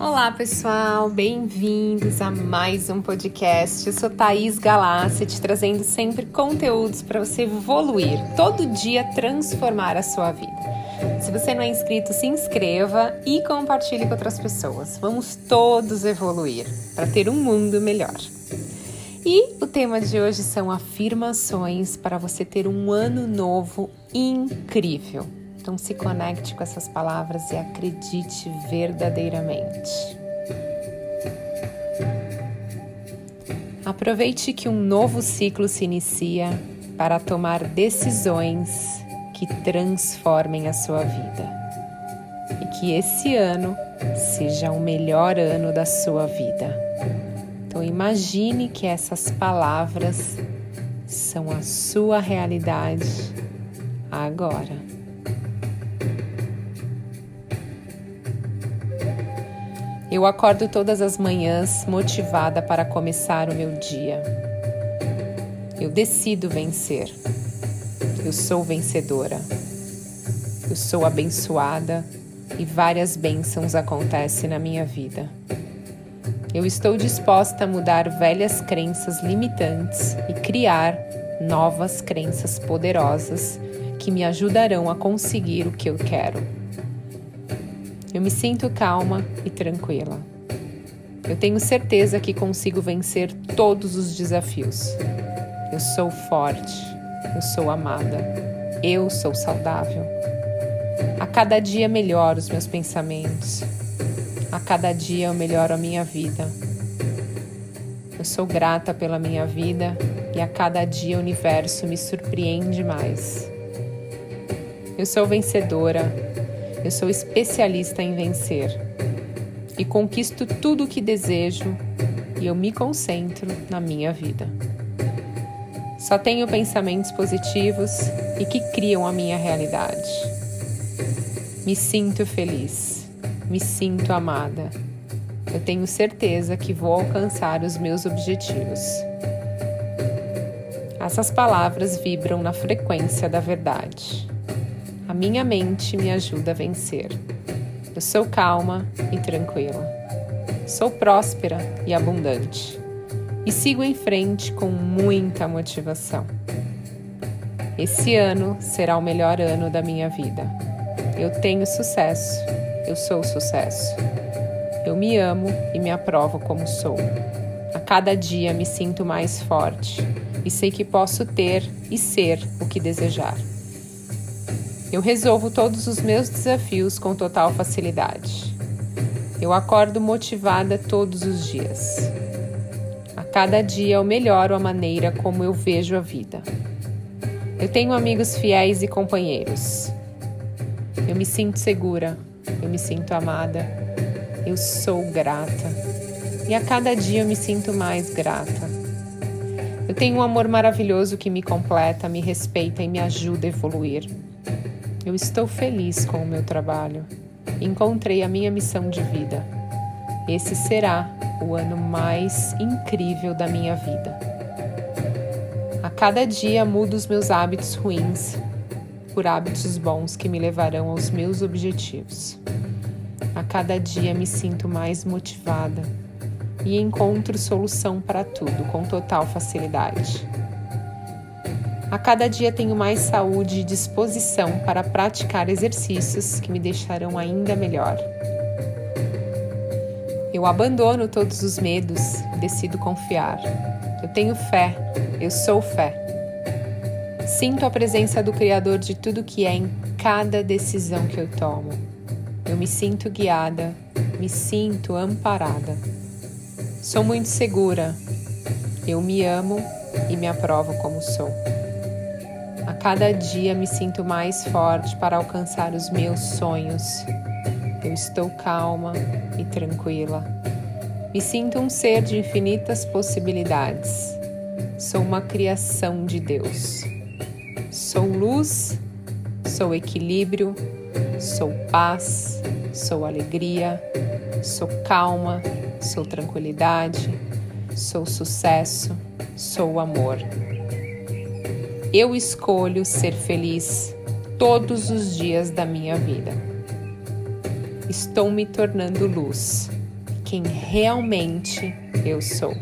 Olá, pessoal, bem-vindos a mais um podcast. Eu sou Thaís Galassi, te trazendo sempre conteúdos para você evoluir, todo dia transformar a sua vida. Se você não é inscrito, se inscreva e compartilhe com outras pessoas. Vamos todos evoluir para ter um mundo melhor. E o tema de hoje são afirmações para você ter um ano novo incrível. Então se conecte com essas palavras e acredite verdadeiramente. Aproveite que um novo ciclo se inicia para tomar decisões que transformem a sua vida. E que esse ano seja o melhor ano da sua vida. Então imagine que essas palavras são a sua realidade agora. Eu acordo todas as manhãs motivada para começar o meu dia. Eu decido vencer. Eu sou vencedora. Eu sou abençoada e várias bênçãos acontecem na minha vida. Eu estou disposta a mudar velhas crenças limitantes e criar novas crenças poderosas que me ajudarão a conseguir o que eu quero. Eu me sinto calma e tranquila. Eu tenho certeza que consigo vencer todos os desafios. Eu sou forte, eu sou amada, eu sou saudável. A cada dia melhoro os meus pensamentos, a cada dia eu melhoro a minha vida. Eu sou grata pela minha vida e a cada dia o universo me surpreende mais. Eu sou vencedora eu sou especialista em vencer e conquisto tudo o que desejo e eu me concentro na minha vida. Só tenho pensamentos positivos e que criam a minha realidade. Me sinto feliz, me sinto amada. Eu tenho certeza que vou alcançar os meus objetivos. Essas palavras vibram na frequência da verdade. A minha mente me ajuda a vencer. Eu sou calma e tranquila. Sou próspera e abundante. E sigo em frente com muita motivação. Esse ano será o melhor ano da minha vida. Eu tenho sucesso. Eu sou sucesso. Eu me amo e me aprovo como sou. A cada dia me sinto mais forte e sei que posso ter e ser o que desejar. Eu resolvo todos os meus desafios com total facilidade. Eu acordo motivada todos os dias. A cada dia eu melhoro a maneira como eu vejo a vida. Eu tenho amigos fiéis e companheiros. Eu me sinto segura, eu me sinto amada, eu sou grata. E a cada dia eu me sinto mais grata. Eu tenho um amor maravilhoso que me completa, me respeita e me ajuda a evoluir. Eu estou feliz com o meu trabalho. Encontrei a minha missão de vida. Esse será o ano mais incrível da minha vida. A cada dia mudo os meus hábitos ruins por hábitos bons que me levarão aos meus objetivos. A cada dia me sinto mais motivada e encontro solução para tudo com total facilidade. A cada dia tenho mais saúde e disposição para praticar exercícios que me deixarão ainda melhor. Eu abandono todos os medos e decido confiar. Eu tenho fé, eu sou fé. Sinto a presença do Criador de tudo que é em cada decisão que eu tomo. Eu me sinto guiada, me sinto amparada. Sou muito segura. Eu me amo e me aprovo como sou. Cada dia me sinto mais forte para alcançar os meus sonhos. Eu estou calma e tranquila. Me sinto um ser de infinitas possibilidades. Sou uma criação de Deus. Sou luz, sou equilíbrio, sou paz, sou alegria, sou calma, sou tranquilidade, sou sucesso, sou amor. Eu escolho ser feliz todos os dias da minha vida. Estou me tornando luz. quem realmente eu sou.